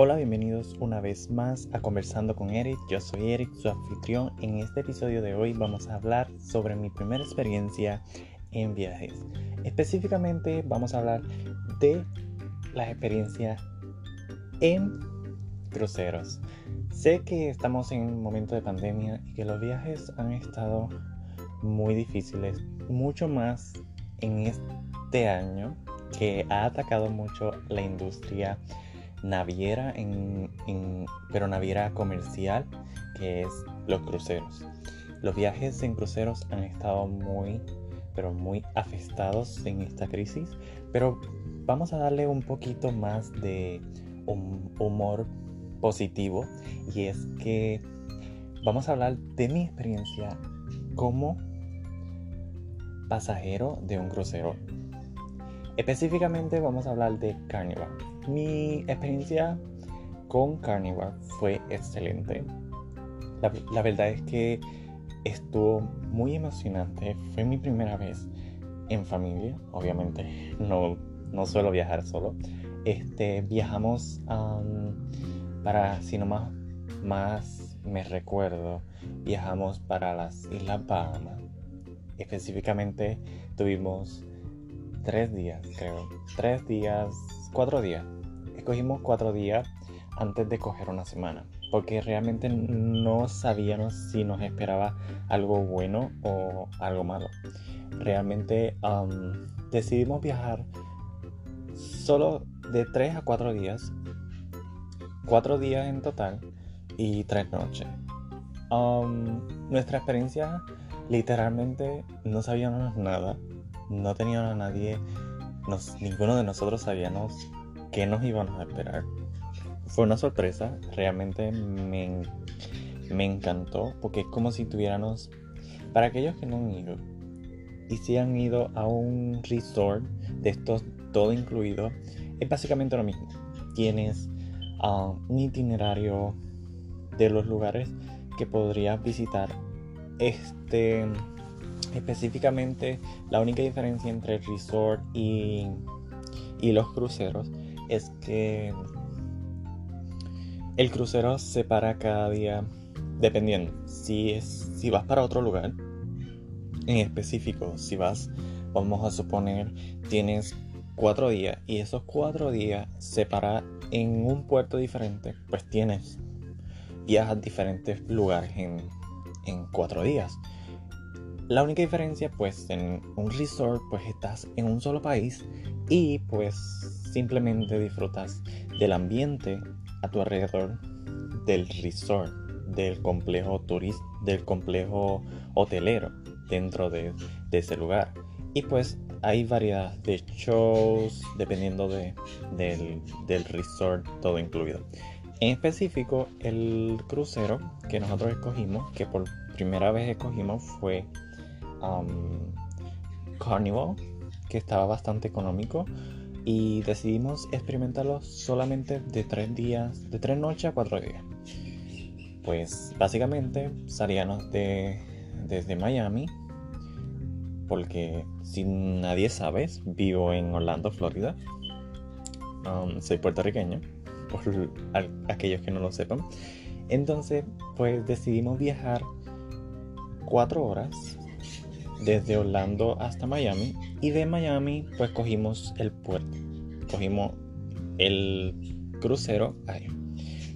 Hola, bienvenidos una vez más a Conversando con Eric. Yo soy Eric, su anfitrión. En este episodio de hoy vamos a hablar sobre mi primera experiencia en viajes. Específicamente vamos a hablar de la experiencia en cruceros. Sé que estamos en un momento de pandemia y que los viajes han estado muy difíciles, mucho más en este año que ha atacado mucho la industria naviera, en, pero naviera comercial, que es los cruceros. Los viajes en cruceros han estado muy, pero muy afectados en esta crisis, pero vamos a darle un poquito más de humor positivo y es que vamos a hablar de mi experiencia como pasajero de un crucero. Específicamente vamos a hablar de Carnival. Mi experiencia con Carnival fue excelente. La, verdad es que estuvo muy emocionante. Fue mi primera vez en familia. Obviamente no, no suelo viajar solo. Este, viajamos para, si no más, más me recuerdo, viajamos para las Islas Bahamas. Específicamente tuvimos tres días, creo. Tres días, cuatro días escogimos cuatro días antes de coger una semana, porque realmente no sabíamos si nos esperaba algo bueno o algo malo. Realmente decidimos viajar solo de tres a cuatro días, cuatro días en total y tres noches. nuestra experiencia literalmente no sabíamos nada, no teníamos a nadie, ninguno de nosotros sabíamos qué nos íbamos a esperar. Fue una sorpresa, realmente me, me encantó, porque es como si tuviéramos, para aquellos que no han ido, y si han ido a un resort de estos todo incluido, es básicamente lo mismo. Tienes ah, un itinerario de los lugares que podrías visitar. Este, específicamente, la única diferencia entre el resort y, y los cruceros es que el crucero se para cada día dependiendo. Si, es, si vas para otro lugar, en específico, si vas, vamos a suponer, tienes cuatro días y esos cuatro días se para en un puerto diferente, pues tienes viajas a diferentes lugares en, en cuatro días. La única diferencia, pues, en un resort, pues estás en un solo país y pues simplemente disfrutas del ambiente a tu alrededor del resort, del complejo del complejo hotelero dentro de, ese lugar. Y pues hay variedad de shows dependiendo de, del, del resort, todo incluido. En específico, el crucero que nosotros escogimos, que por primera vez escogimos, fue um, Carnival, que estaba bastante económico y decidimos experimentarlo solamente de tres días, de tres noches a cuatro días. Pues básicamente salíamos de, desde Miami, porque si nadie sabe, vivo en Orlando, Florida. Um, soy puertorriqueño, por aquellos que no lo sepan. Entonces, pues decidimos viajar cuatro horas desde Orlando hasta Miami y de Miami pues cogimos el puerto, cogimos el crucero.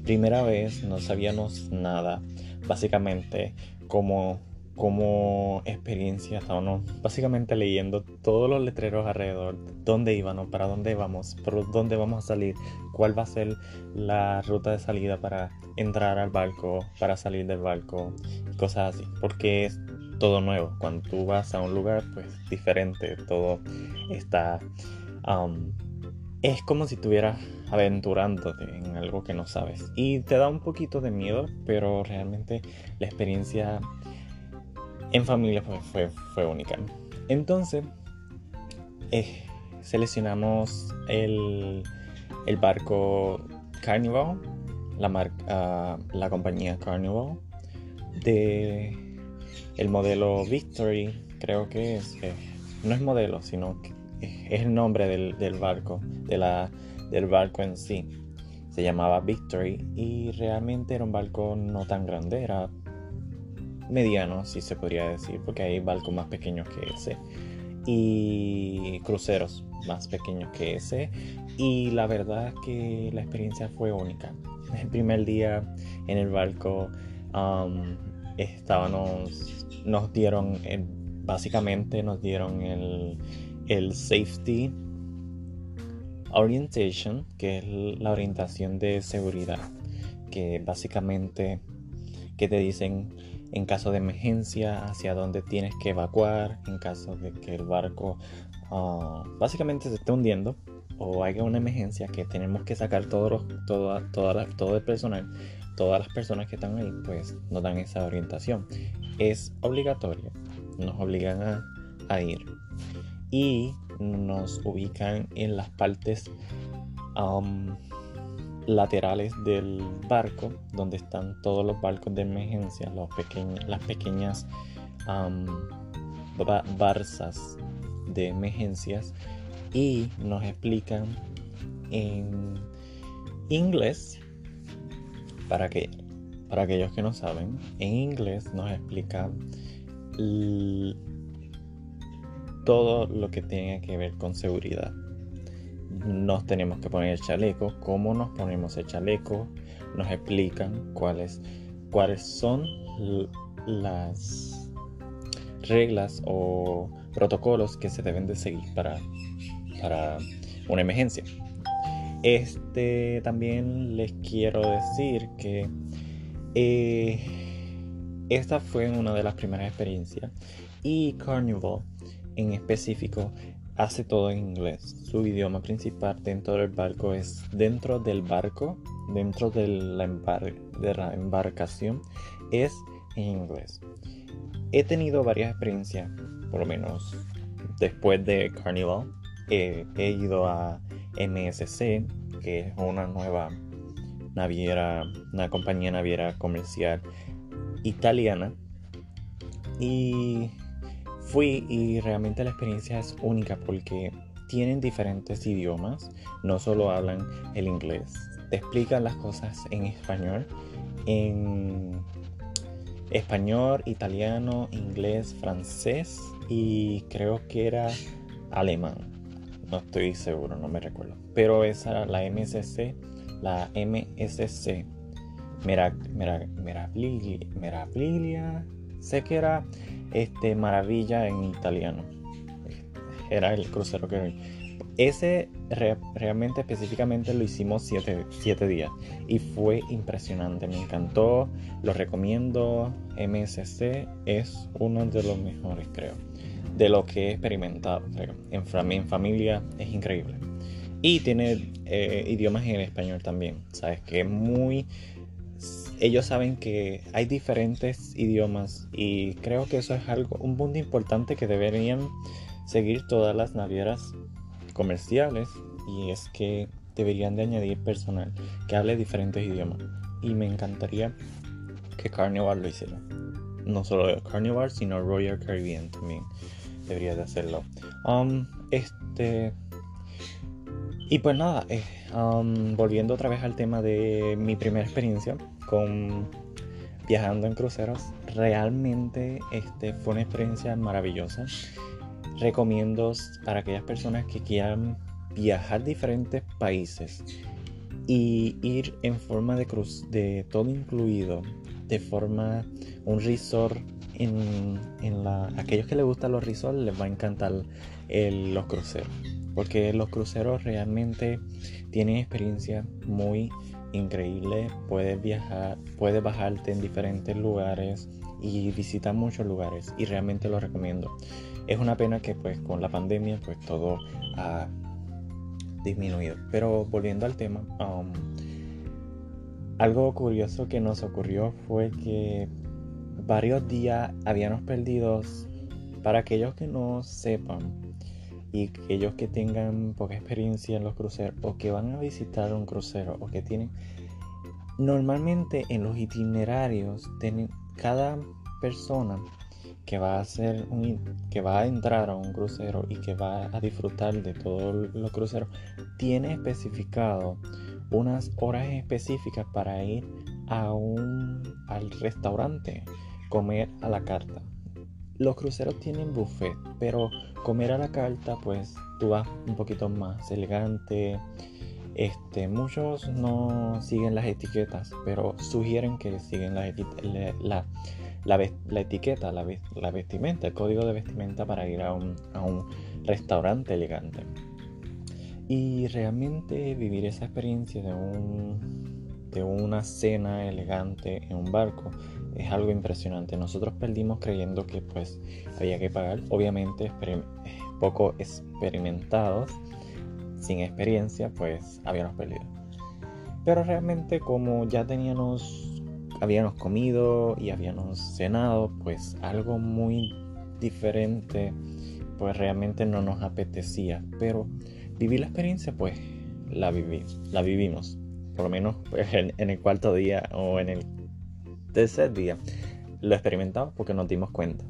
primera vez no sabíamos nada, básicamente como como experiencia estábamos básicamente leyendo todos los letreros alrededor, dónde íbamos, para dónde vamos, por dónde vamos a salir, cuál va a ser la ruta de salida para entrar al barco, para salir del barco, cosas así, porque todo nuevo. Cuando tú vas a un lugar, pues diferente, todo está... Um, es como si estuvieras aventurándote en algo que no sabes. Y te da un poquito de miedo, pero realmente la experiencia en familia fue, fue, única. Entonces, eh, seleccionamos el, el, barco Carnival, la, marca, la compañía Carnival, de el modelo Victory, creo que es, eh, no es modelo, sino que es el nombre del, barco, de la, del barco en sí. se llamaba Victory y realmente era un barco no tan grande, era mediano, si se podría decir, porque hay barcos más pequeños que ese y cruceros más pequeños que ese y la verdad es que la experiencia fue única. El primer día en el barco um, estábamos, nos dieron, básicamente nos dieron el, el safety orientation, que es la orientación de seguridad, que básicamente que te dicen en caso de emergencia hacia dónde tienes que evacuar, en caso de que el barco uh, básicamente se esté hundiendo o haya una emergencia que tenemos que sacar todos los, todo, todo el personal, todas las personas que están ahí, pues nos dan esa orientación. Es obligatoria, nos obligan a, a ir y nos ubican en las partes um, laterales del barco, donde están todos los barcos de emergencia, los las pequeñas um, barzas de emergencias, y nos explican en inglés, para, que, para aquellos que no saben, en inglés nos explican todo lo que tiene que ver con seguridad nos tenemos que poner el chaleco, cómo nos ponemos el chaleco, nos explican cuáles, cuáles son las reglas o protocolos que se deben de seguir para, para una emergencia. Este también les quiero decir que eh, esta fue una de las primeras experiencias y Carnival en específico hace todo en inglés. Su idioma principal dentro del barco es dentro del barco, dentro de la, embarcación, es en inglés. He tenido varias experiencias, por lo menos después de Carnival. He ido a MSC, que es una nueva naviera, una compañía naviera comercial italiana. Y Fui y realmente la experiencia es única porque tienen diferentes idiomas, no solo hablan el inglés, te explican las cosas en español, en español, italiano, inglés, francés y creo que era alemán. No estoy seguro, no me recuerdo. Pero esa la MSC, la MSC. Meravilia, sé que era este, Maravilla en italiano. Era el crucero que ese realmente específicamente lo hicimos 7 días y fue impresionante, me encantó, lo recomiendo, MSC es uno de los mejores creo, de lo que he experimentado En, familia es increíble. Y tiene eh, idiomas en español también, sabes que es muy ellos saben que hay diferentes idiomas y creo que eso es algo, un punto importante que deberían seguir todas las navieras comerciales y es que deberían de añadir personal que hable diferentes idiomas. Y me encantaría que Carnival lo hiciera. No solo Carnival sino Royal Caribbean también debería de hacerlo um, este y pues nada eh, um, volviendo otra vez al tema de mi primera experiencia con viajando en cruceros. Realmente este, fue una experiencia maravillosa. Recomiendo para aquellas personas que quieran viajar a diferentes países y ir en forma de cruz, de todo incluido, de forma un resort en, aquellos que les gustan los resorts les va a encantar los cruceros porque los cruceros realmente tienen experiencia muy increíble, puedes viajar, puedes bajarte en diferentes lugares y visitar muchos lugares y realmente lo recomiendo. Es una pena que pues con la pandemia pues todo ha disminuido. Pero volviendo al tema, um, algo curioso que nos ocurrió fue que varios días habíamos perdido, para aquellos que no sepan, y aquellos que tengan poca experiencia en los cruceros o que van a visitar un crucero o que tienen normalmente en los itinerarios tienen cada persona que va a hacer un, que va a entrar a un crucero y que va a disfrutar de todos los cruceros tiene especificado unas horas específicas para ir a un, al restaurante, comer a la carta. Los cruceros tienen buffet, pero comer a la carta, pues tú vas un poquito más elegante. Este, muchos no siguen las etiquetas, pero sugieren que siguen la, la, la, etiqueta, la, vestimenta, el código de vestimenta para ir a un, a un restaurante elegante. Y realmente vivir esa experiencia de, un, de una cena elegante en un barco es algo impresionante. Nosotros perdimos creyendo que pues había que pagar. Obviamente poco experimentados, sin experiencia, pues habíamos perdido. Pero realmente como ya teníamos, habíamos comido y habíamos cenado, pues algo muy diferente, pues realmente no nos apetecía. Pero vivir la experiencia, pues la, viví, la vivimos. Por lo menos pues, en, el cuarto día o en el tercer día lo experimentamos porque nos dimos cuenta.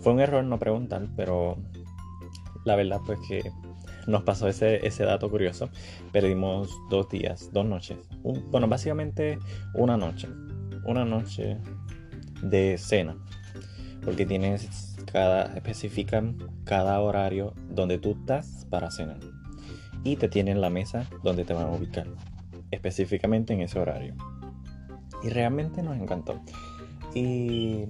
Fue un error no preguntar, pero la verdad pues que nos pasó ese, ese dato curioso. Perdimos dos días, dos noches. bueno, básicamente una noche. Una noche de cena. Porque tienes cada, especifican cada horario donde tú estás para cenar y te tienen la mesa donde te van a ubicar, específicamente en ese horario. Y realmente nos encantó. Y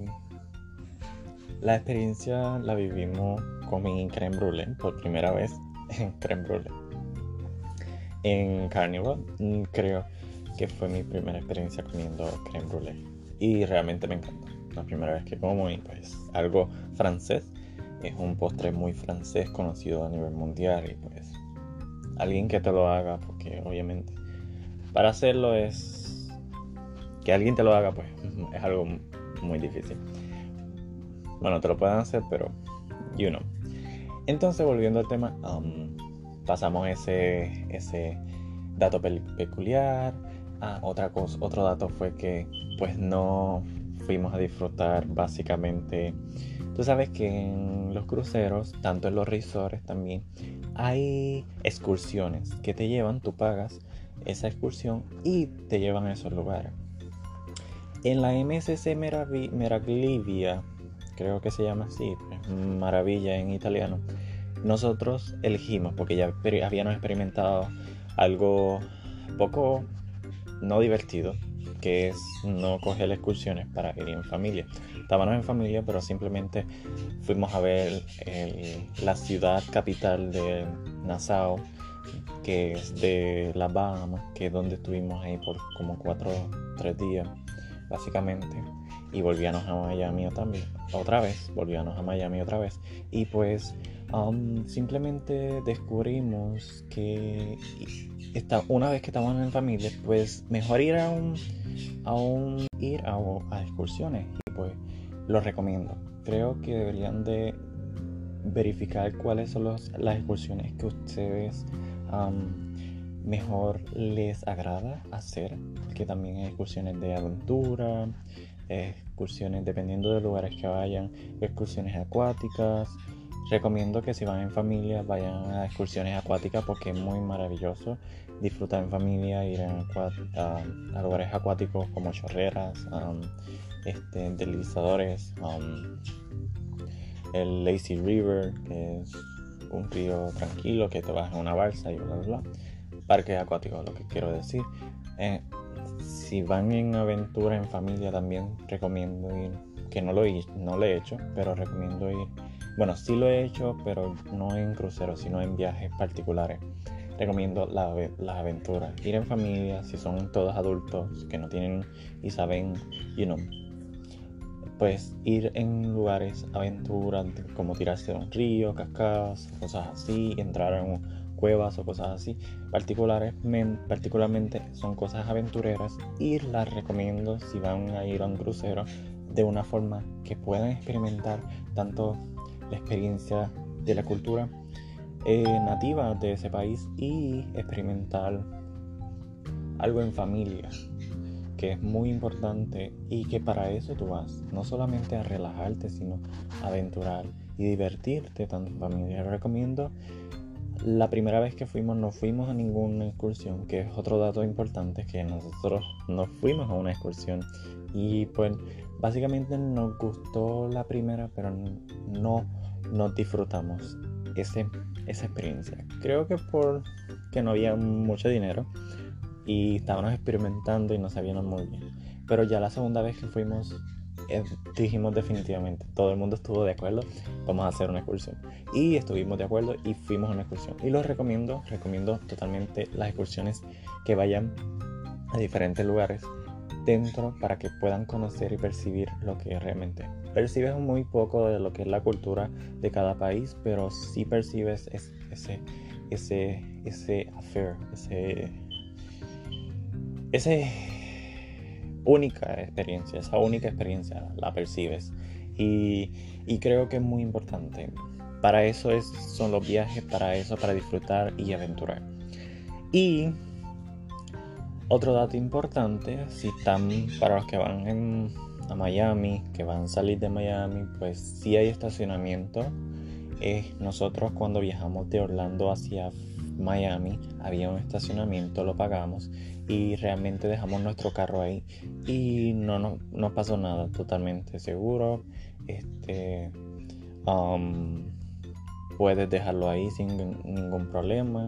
la experiencia la vivimos con mi creme brulee por primera vez en creme brulee. En Carnival, mm, creo que fue mi primera experiencia comiendo creme brulee. Y realmente me encantó. La primera vez que como y pues algo francés. Es un postre muy francés conocido a nivel mundial y pues alguien que te lo haga, porque obviamente para hacerlo es que alguien te lo haga, pues es algo muy difícil. Bueno, te lo pueden hacer, pero you know. Entonces, volviendo al tema, um, pasamos ese, ese dato peculiar. Ah, otra cosa, otro dato fue que pues no fuimos a disfrutar básicamente. Tú sabes que en los cruceros, tanto en los resorts también, hay excursiones que te llevan, tú pagas esa excursión y te llevan a esos lugares. En la MSC Meraglivia, creo que se llama así, maravilla en italiano, nosotros elegimos, porque ya habíamos experimentado algo poco no divertido, que es no coger excursiones para ir en familia. Estábamos en familia, pero simplemente fuimos a ver la ciudad capital de Nassau, que es de la Bahamas, que es donde estuvimos ahí por como cuatro, tres días, básicamente. Y volvíamos a Miami también, otra vez, volvíamos a Miami otra vez. Y pues um, simplemente descubrimos que una vez que estamos en familia, pues mejor ir a un, a un ir a, excursiones y pues lo recomiendo. Creo que deberían de verificar cuáles son las excursiones que ustedes mejor les agrada hacer, que también hay excursiones de aventura, excursiones dependiendo de lugares que vayan, excursiones acuáticas, Recomiendo que si van en familia vayan a excursiones acuáticas porque es muy maravilloso disfrutar en familia, ir a, lugares acuáticos como chorreras, um, este, deslizadores, um, el Lazy River, que es un río tranquilo que te vas en una balsa y bla bla bla. Parques acuáticos, lo que quiero decir. Eh, si van en aventura en familia también recomiendo ir, que no lo, no lo he hecho, pero recomiendo ir bueno, sí lo he hecho, pero no en cruceros, sino en viajes particulares. Recomiendo las aventuras. Ir en familia, si son todos adultos que no tienen y saben, you know, pues ir en lugares aventuras como tirarse de un río, cascadas, cosas así, entrar en cuevas o cosas así. Particulares, particularmente son cosas aventureras y las recomiendo si van a ir a un crucero de una forma que puedan experimentar tanto la experiencia de la cultura eh, nativa de ese país y experimentar algo en familia, que es muy importante y que para eso tú vas, no solamente a relajarte, sino a aventurar y divertirte tanto en familia. Recomiendo La primera vez que fuimos no fuimos a ninguna excursión, que es otro dato importante, que nosotros no fuimos a una excursión. Y pues básicamente nos gustó la primera, pero no nos disfrutamos ese, esa experiencia. Creo que porque no había mucho dinero y estábamos experimentando y no sabíamos muy bien. Pero ya la segunda vez que fuimos dijimos definitivamente, todo el mundo estuvo de acuerdo, vamos a hacer una excursión. Y estuvimos de acuerdo y fuimos a una excursión. Y los recomiendo, recomiendo totalmente las excursiones que vayan a diferentes lugares dentro para que puedan conocer y percibir lo que realmente. Percibes muy poco de lo que es la cultura de cada país, pero sí percibes ese, ese, ese affair, ese, ese única experiencia, esa única experiencia la percibes. Y, creo que es muy importante. Para eso es, son los viajes, para eso, para disfrutar y aventurar. Y otro dato importante, si están para los que van a Miami, que van a salir de Miami, pues si hay estacionamiento. nosotros cuando viajamos de Orlando hacia Miami había un estacionamiento, lo pagamos y realmente dejamos nuestro carro ahí y no nos pasó nada, totalmente seguro. Este, um, puedes dejarlo ahí sin ningún problema.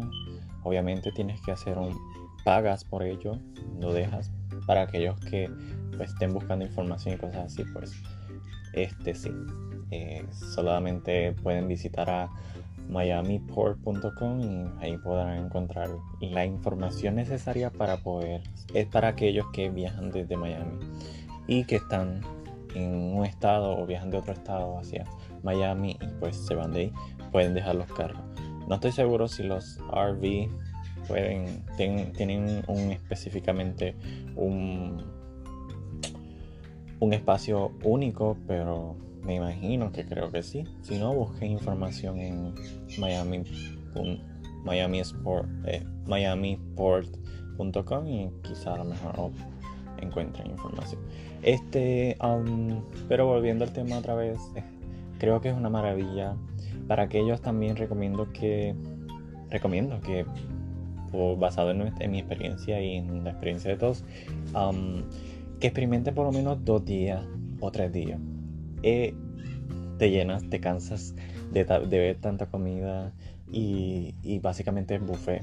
Obviamente tienes que hacer un pagas por ello, lo dejas para aquellos que pues, estén buscando información y cosas así, pues este sí. Eh, solamente pueden visitar a miamiport.com y ahí podrán encontrar la información necesaria para poder, es para aquellos que viajan desde Miami y que están en un estado o viajan de otro estado hacia Miami y pues se van de ahí, pueden dejar los carros. No estoy seguro si los RV pueden, tienen un específicamente un, un espacio único, pero me imagino que creo que sí. Si no, busquen información en Miami, Miami Sport, eh, miamiport.com y quizá a lo mejor encuentren información. Este, um, pero volviendo al tema otra vez, eh, creo que es una maravilla. Para aquellos también recomiendo que recomiendo que basado en, mi experiencia y en la experiencia de todos, um, que experimenten por lo menos dos días o tres días eh, te llenas, te cansas de, ver tanta comida y, básicamente es buffet.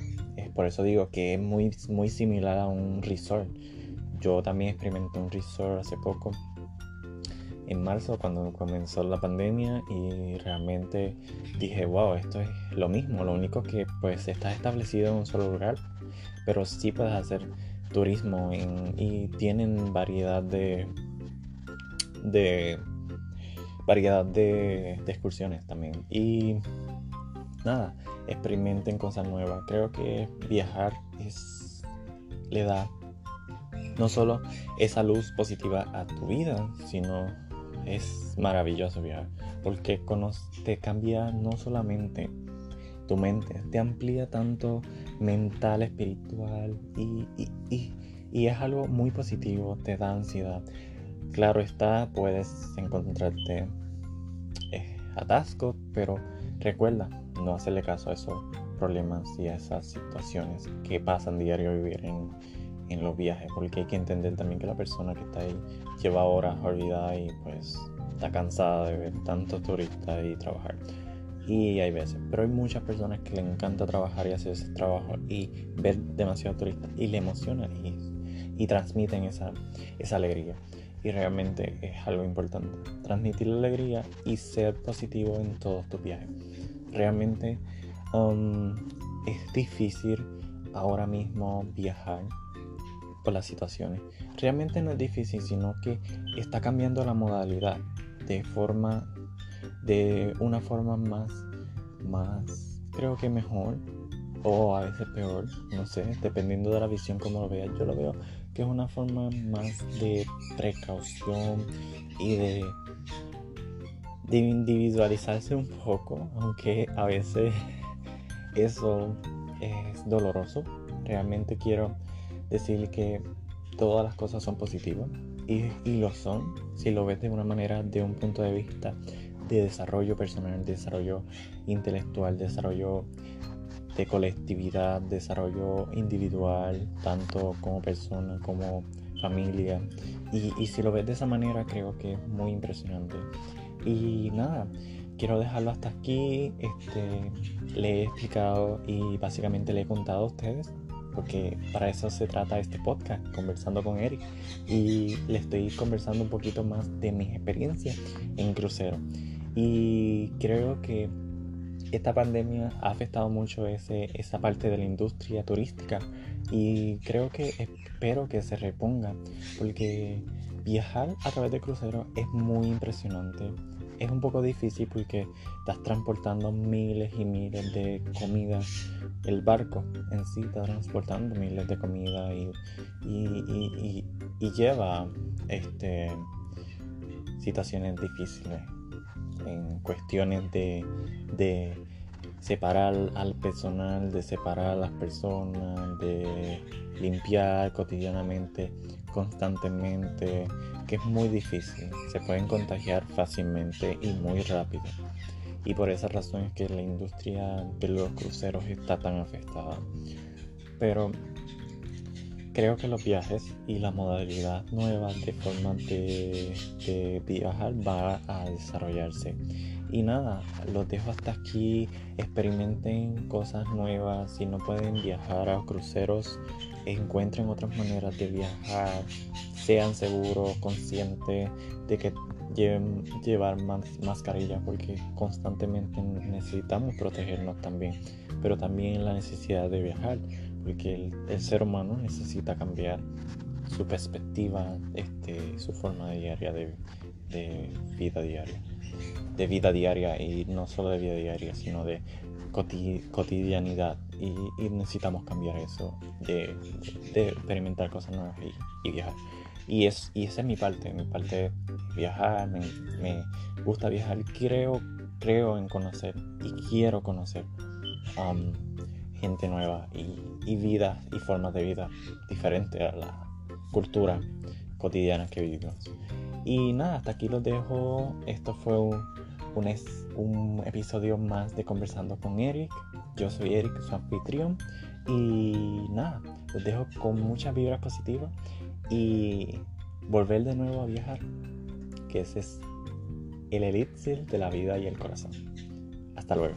por eso digo que es muy, muy similar a un resort. Yo también experimenté un resort hace poco, en marzo, cuando comenzó la pandemia y realmente dije, wow, esto es lo mismo, lo único que pues estás establecido en un solo lugar, pero sí puedes hacer turismo y tienen variedad de, de variedad de, excursiones también. Y nada, experimenten cosas nuevas. Creo que viajar es, le da no solo esa luz positiva a tu vida, sino es maravilloso viajar. Porque te cambia no solamente tu mente, te amplía tanto mental, espiritual y, y es algo muy positivo, te da ansiedad. Claro está, puedes encontrarte eh, atasco, pero recuerda no hacerle caso a esos problemas y a esas situaciones que pasan diario vivir en, en los viajes, porque hay que entender también que la persona que está ahí lleva horas olvidada y pues está cansada de ver tantos turistas y trabajar. Y hay veces, pero hay muchas personas que le encanta trabajar y hacer ese trabajo y ver demasiado turistas y le emociona y, y transmiten esa, esa alegría y realmente es algo importante. Transmitir la alegría y ser positivo en todos tus viajes. Realmente um, es difícil ahora mismo viajar por las situaciones. Realmente no es difícil, sino que está cambiando la modalidad de forma, de una forma más, más, creo que mejor o a veces peor, no sé, dependiendo de la visión como lo veas. Yo lo veo que es una forma más de precaución y de, de individualizarse un poco, aunque a veces eso es doloroso. Realmente quiero decir que todas las cosas son positivas y, y, lo son si lo ves de una manera, de un punto de vista de desarrollo personal, desarrollo intelectual, desarrollo de colectividad, desarrollo individual, tanto como persona como familia. Y, y si lo ves de esa manera, creo que es muy impresionante. Y nada, quiero dejarlo hasta aquí. Este, le he explicado y básicamente le he contado a ustedes, porque para eso se trata este podcast, conversando con Eric. Y le estoy conversando un poquito más de mis experiencias en crucero. Y creo que esta pandemia ha afectado mucho ese, esa parte de la industria turística. Y creo que espero que se reponga porque viajar a través de crucero es muy impresionante. Es un poco difícil porque estás transportando miles y miles de comida. El barco en sí está transportando miles de comida y, y, lleva este, situaciones difíciles en cuestiones de, de separar al personal, de separar a las personas, de limpiar cotidianamente, constantemente, que es muy difícil. Se pueden contagiar fácilmente y muy rápido. Y por esa razón es que la industria de los cruceros está tan afectada. Pero creo que los viajes y la modalidad nueva de forma de, de viajar va a desarrollarse. Y nada, los dejo hasta aquí. Experimenten cosas nuevas. Si no pueden viajar a cruceros, encuentren otras maneras de viajar. Sean seguros, conscientes de que lleven llevar mascarilla porque constantemente necesitamos protegernos también. Pero también la necesidad de viajar porque el, ser humano necesita cambiar su perspectiva, este, su forma diaria de, de vida diaria de vida diaria y no solo de vida diaria, sino de cotidianidad y, necesitamos cambiar eso, de, experimentar cosas nuevas y, viajar. Y, es, y esa es mi parte, mi parte viajar, me, gusta viajar, creo, creo en conocer y quiero conocer um, nueva y, y vidas y formas de vida diferentes a la cultura cotidiana que vivimos. Y nada, hasta aquí los dejo. Esto fue un, un, episodio más de Conversando con Eric. Yo soy Eric, su anfitrión. Y nada, los dejo con muchas vibras positivas y volver de nuevo a viajar, que ese es el elixir de la vida y el corazón. Hasta luego.